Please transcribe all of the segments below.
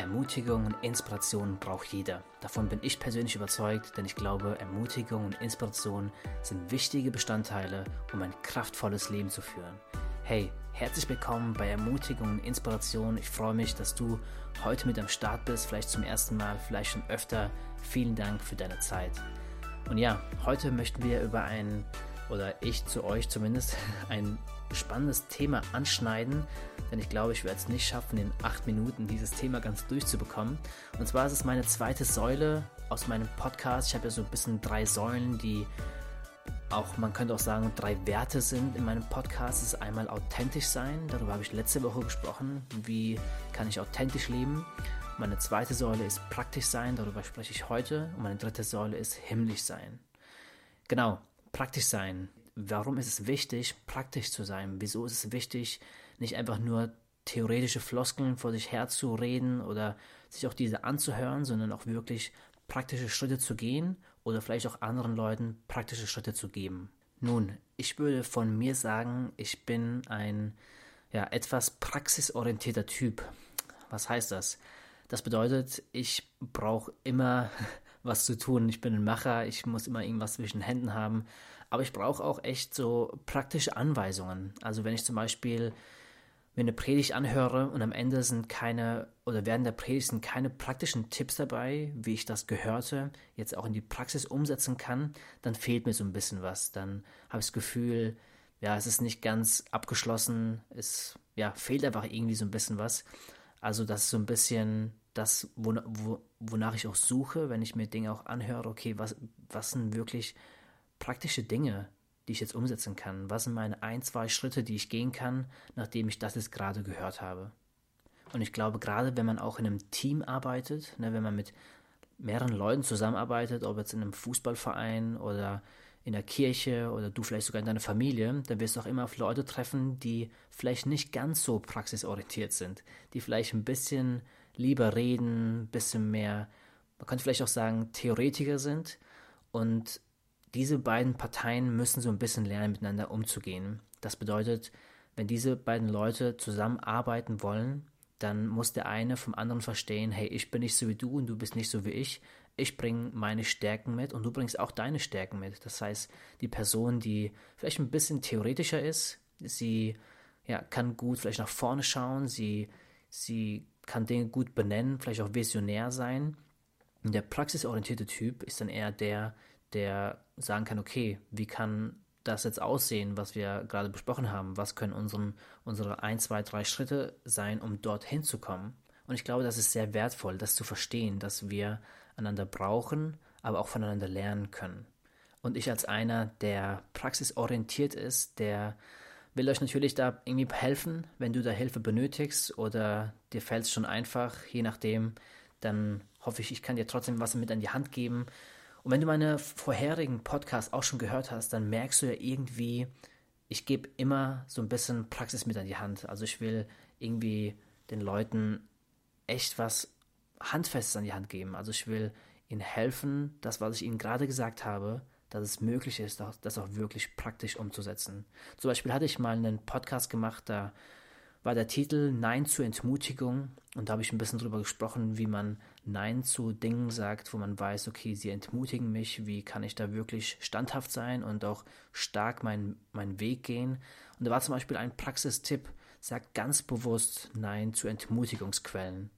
Ermutigung und Inspiration braucht jeder. Davon bin ich persönlich überzeugt, denn ich glaube, Ermutigung und Inspiration sind wichtige Bestandteile, um ein kraftvolles Leben zu führen. Hey, herzlich willkommen bei Ermutigung und Inspiration. Ich freue mich, dass du heute mit am Start bist, vielleicht zum ersten Mal, vielleicht schon öfter. Vielen Dank für deine Zeit. Und ja, heute möchten wir über ein, oder ich zu euch zumindest, ein spannendes Thema anschneiden, denn ich glaube, ich werde es nicht schaffen, in acht Minuten dieses Thema ganz durchzubekommen. Und zwar ist es meine zweite Säule aus meinem Podcast. Ich habe ja so ein bisschen drei Säulen, die auch, man könnte auch sagen, drei Werte sind in meinem Podcast. Es ist einmal authentisch sein, darüber habe ich letzte Woche gesprochen. Wie kann ich authentisch leben? Meine zweite Säule ist praktisch sein, darüber spreche ich heute. Und meine dritte Säule ist himmlisch sein. Genau, praktisch sein warum ist es wichtig, praktisch zu sein? Wieso ist es wichtig, nicht einfach nur theoretische Floskeln vor sich her zu reden oder sich auch diese anzuhören, sondern auch wirklich praktische Schritte zu gehen oder vielleicht auch anderen Leuten praktische Schritte zu geben. Nun, ich würde von mir sagen, ich bin ein ja, etwas praxisorientierter Typ. Was heißt das? Das bedeutet, ich brauche immer was zu tun. Ich bin ein Macher, ich muss immer irgendwas zwischen Händen haben. Aber ich brauche auch echt so praktische Anweisungen. Also wenn ich zum Beispiel mir eine Predigt anhöre und am Ende sind keine oder während der Predigt sind keine praktischen Tipps dabei, wie ich das Gehörte jetzt auch in die Praxis umsetzen kann, dann fehlt mir so ein bisschen was. Dann habe ich das Gefühl, ja, es ist nicht ganz abgeschlossen, es ja, fehlt einfach irgendwie so ein bisschen was. Also das ist so ein bisschen das, wonach ich auch suche, wenn ich mir Dinge auch anhöre, okay, was, was sind wirklich praktische Dinge, die ich jetzt umsetzen kann? Was sind meine ein, zwei Schritte, die ich gehen kann, nachdem ich das jetzt gerade gehört habe? Und ich glaube, gerade wenn man auch in einem Team arbeitet, ne, wenn man mit mehreren Leuten zusammenarbeitet, ob jetzt in einem Fußballverein oder in der Kirche oder du vielleicht sogar in deiner Familie, dann wirst du auch immer auf Leute treffen, die vielleicht nicht ganz so praxisorientiert sind, die vielleicht ein bisschen lieber reden, ein bisschen mehr, man könnte vielleicht auch sagen, Theoretiker sind und diese beiden Parteien müssen so ein bisschen lernen, miteinander umzugehen. Das bedeutet, wenn diese beiden Leute zusammenarbeiten wollen, dann muss der eine vom anderen verstehen, hey, ich bin nicht so wie du und du bist nicht so wie ich. Ich bringe meine Stärken mit und du bringst auch deine Stärken mit. Das heißt, die Person, die vielleicht ein bisschen theoretischer ist, sie ja, kann gut vielleicht nach vorne schauen, sie, sie kann Dinge gut benennen, vielleicht auch visionär sein. Und der praxisorientierte Typ ist dann eher der, der sagen kann, okay, wie kann das jetzt aussehen, was wir gerade besprochen haben? Was können unseren, unsere ein, zwei, drei Schritte sein, um dorthin zu kommen? Und ich glaube, das ist sehr wertvoll, das zu verstehen, dass wir einander brauchen, aber auch voneinander lernen können. Und ich als einer, der praxisorientiert ist, der will euch natürlich da irgendwie helfen, wenn du da Hilfe benötigst oder dir fällt es schon einfach, je nachdem, dann hoffe ich, ich kann dir trotzdem was mit an die Hand geben, und wenn du meine vorherigen Podcasts auch schon gehört hast, dann merkst du ja irgendwie, ich gebe immer so ein bisschen Praxis mit an die Hand. Also ich will irgendwie den Leuten echt was Handfestes an die Hand geben. Also ich will ihnen helfen, das, was ich ihnen gerade gesagt habe, dass es möglich ist, das auch wirklich praktisch umzusetzen. Zum Beispiel hatte ich mal einen Podcast gemacht, da war der Titel Nein zur Entmutigung und da habe ich ein bisschen drüber gesprochen, wie man Nein zu Dingen sagt, wo man weiß, okay, sie entmutigen mich, wie kann ich da wirklich standhaft sein und auch stark meinen, meinen Weg gehen. Und da war zum Beispiel ein Praxistipp, sag ganz bewusst Nein zu Entmutigungsquellen.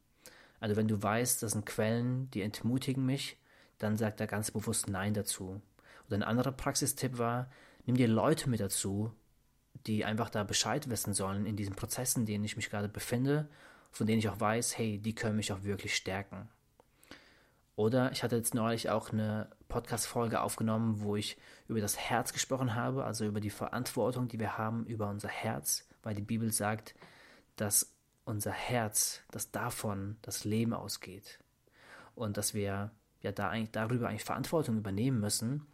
Also wenn du weißt, das sind Quellen, die entmutigen mich, dann sag da ganz bewusst Nein dazu. Und ein anderer Praxistipp war, nimm dir Leute mit dazu, die einfach da Bescheid wissen sollen in diesen Prozessen, in denen ich mich gerade befinde, von denen ich auch weiß, hey, die können mich auch wirklich stärken. Oder ich hatte jetzt neulich auch eine Podcast-Folge aufgenommen, wo ich über das Herz gesprochen habe, also über die Verantwortung, die wir haben über unser Herz, weil die Bibel sagt, dass unser Herz, dass davon das Leben ausgeht. Und dass wir ja da eigentlich darüber eigentlich Verantwortung übernehmen müssen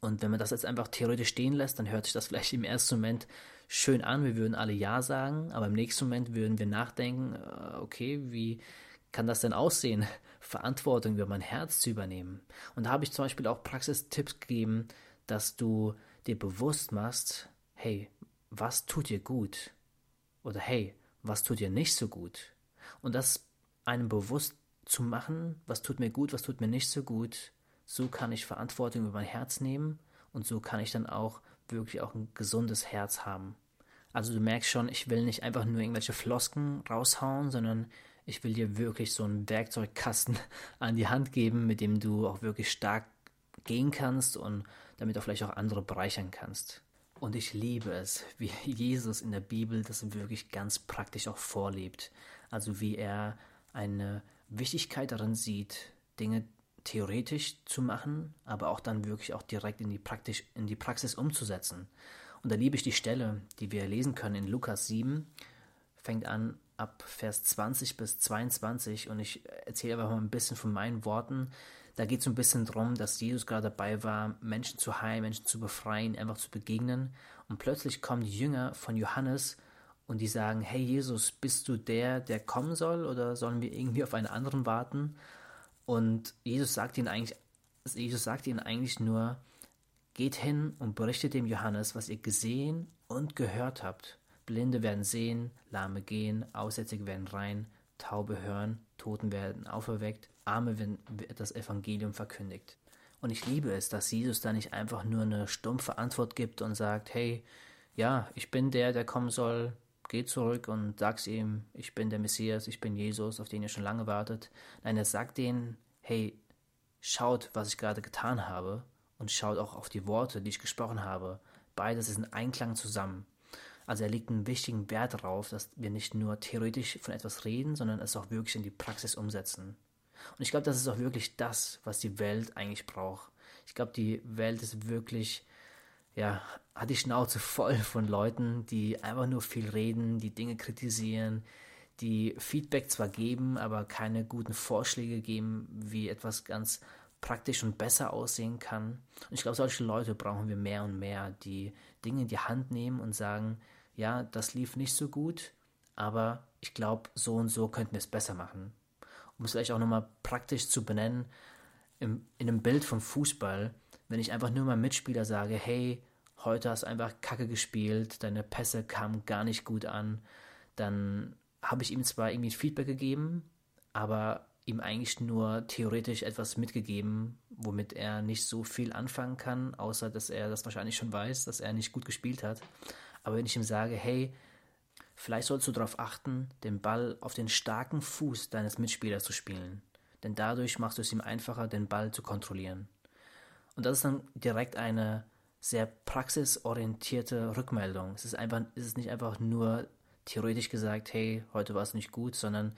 und wenn man das jetzt einfach theoretisch stehen lässt, dann hört sich das vielleicht im ersten Moment schön an. Wir würden alle Ja sagen, aber im nächsten Moment würden wir nachdenken, äh, okay, wie kann das denn aussehen, Verantwortung über mein Herz zu übernehmen? Und da habe ich zum Beispiel auch Praxistipps gegeben, dass du dir bewusst machst, hey, was tut dir gut? Oder hey, was tut dir nicht so gut? Und das einem bewusst zu machen, was tut mir gut, was tut mir nicht so gut. So kann ich Verantwortung über mein Herz nehmen und so kann ich dann auch wirklich auch ein gesundes Herz haben. Also du merkst schon, ich will nicht einfach nur irgendwelche Flosken raushauen, sondern ich will dir wirklich so einen Werkzeugkasten an die Hand geben, mit dem du auch wirklich stark gehen kannst und damit auch vielleicht auch andere bereichern kannst. Und ich liebe es, wie Jesus in der Bibel das wirklich ganz praktisch auch vorlebt. Also wie er eine Wichtigkeit darin sieht, Dinge theoretisch zu machen, aber auch dann wirklich auch direkt in die, praktisch, in die Praxis umzusetzen. Und da liebe ich die Stelle, die wir lesen können in Lukas 7, fängt an ab Vers 20 bis 22 und ich erzähle einfach mal ein bisschen von meinen Worten. Da geht es ein bisschen darum, dass Jesus gerade dabei war, Menschen zu heilen, Menschen zu befreien, einfach zu begegnen. Und plötzlich kommen die Jünger von Johannes und die sagen, hey Jesus, bist du der, der kommen soll oder sollen wir irgendwie auf einen anderen warten? Und Jesus sagt ihnen eigentlich, Jesus sagt ihnen eigentlich nur, geht hin und berichtet dem Johannes, was ihr gesehen und gehört habt. Blinde werden sehen, Lahme gehen, Aussätzige werden rein, Taube hören, Toten werden auferweckt, Arme werden das Evangelium verkündigt. Und ich liebe es, dass Jesus da nicht einfach nur eine stumpfe Antwort gibt und sagt, hey, ja, ich bin der, der kommen soll, geh zurück und sag's ihm, ich bin der Messias, ich bin Jesus, auf den ihr schon lange wartet. Nein, er sagt denen, hey, schaut, was ich gerade getan habe und schaut auch auf die Worte, die ich gesprochen habe. Beides ist in Einklang zusammen. Also er legt einen wichtigen Wert darauf, dass wir nicht nur theoretisch von etwas reden, sondern es auch wirklich in die Praxis umsetzen. Und ich glaube, das ist auch wirklich das, was die Welt eigentlich braucht. Ich glaube, die Welt ist wirklich, ja, hat die Schnauze voll von Leuten, die einfach nur viel reden, die Dinge kritisieren, die Feedback zwar geben, aber keine guten Vorschläge geben, wie etwas ganz praktisch und besser aussehen kann. Und ich glaube, solche Leute brauchen wir mehr und mehr, die Dinge in die Hand nehmen und sagen, ja, das lief nicht so gut, aber ich glaube, so und so könnten wir es besser machen. Um es vielleicht auch nochmal praktisch zu benennen, im, in einem Bild von Fußball, wenn ich einfach nur meinem Mitspieler sage, hey, heute hast du einfach Kacke gespielt, deine Pässe kamen gar nicht gut an, dann habe ich ihm zwar irgendwie Feedback gegeben, aber ihm eigentlich nur theoretisch etwas mitgegeben, womit er nicht so viel anfangen kann, außer dass er das wahrscheinlich schon weiß, dass er nicht gut gespielt hat. Aber wenn ich ihm sage, hey, vielleicht sollst du darauf achten, den Ball auf den starken Fuß deines Mitspielers zu spielen, denn dadurch machst du es ihm einfacher, den Ball zu kontrollieren. Und das ist dann direkt eine sehr praxisorientierte Rückmeldung. Es ist einfach, es ist nicht einfach nur theoretisch gesagt, hey, heute war es nicht gut, sondern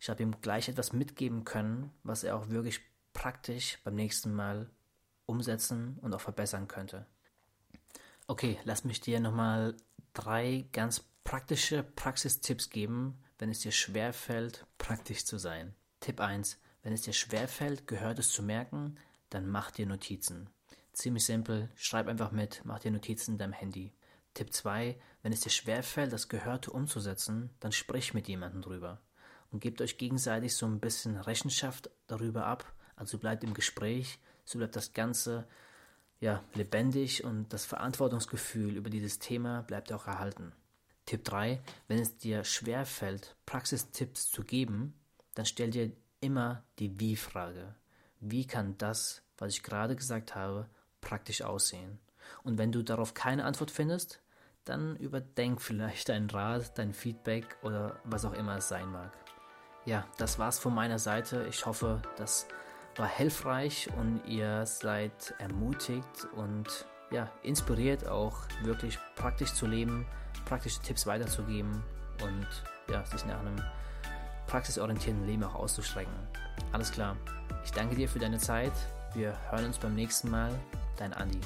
ich habe ihm gleich etwas mitgeben können, was er auch wirklich praktisch beim nächsten Mal umsetzen und auch verbessern könnte. Okay, lass mich dir nochmal drei ganz praktische Praxistipps geben, wenn es dir schwerfällt, praktisch zu sein. Tipp 1. Wenn es dir schwerfällt, gehört es zu merken, dann mach dir Notizen. Ziemlich simpel, schreib einfach mit, mach dir Notizen in deinem Handy. Tipp 2. Wenn es dir schwerfällt, das Gehörte umzusetzen, dann sprich mit jemandem drüber. Und gebt euch gegenseitig so ein bisschen Rechenschaft darüber ab. Also bleibt im Gespräch, so bleibt das Ganze ja, lebendig und das Verantwortungsgefühl über dieses Thema bleibt auch erhalten. Tipp 3. Wenn es dir schwer fällt, Praxistipps zu geben, dann stell dir immer die Wie-Frage. Wie kann das, was ich gerade gesagt habe, praktisch aussehen? Und wenn du darauf keine Antwort findest, dann überdenk vielleicht deinen Rat, dein Feedback oder was auch immer es sein mag. Ja, das war's von meiner Seite. Ich hoffe, dass war hilfreich und ihr seid ermutigt und ja, inspiriert auch wirklich praktisch zu leben, praktische Tipps weiterzugeben und ja, sich nach einem praxisorientierten Leben auch auszustrecken. Alles klar. Ich danke dir für deine Zeit. Wir hören uns beim nächsten Mal. Dein Andi.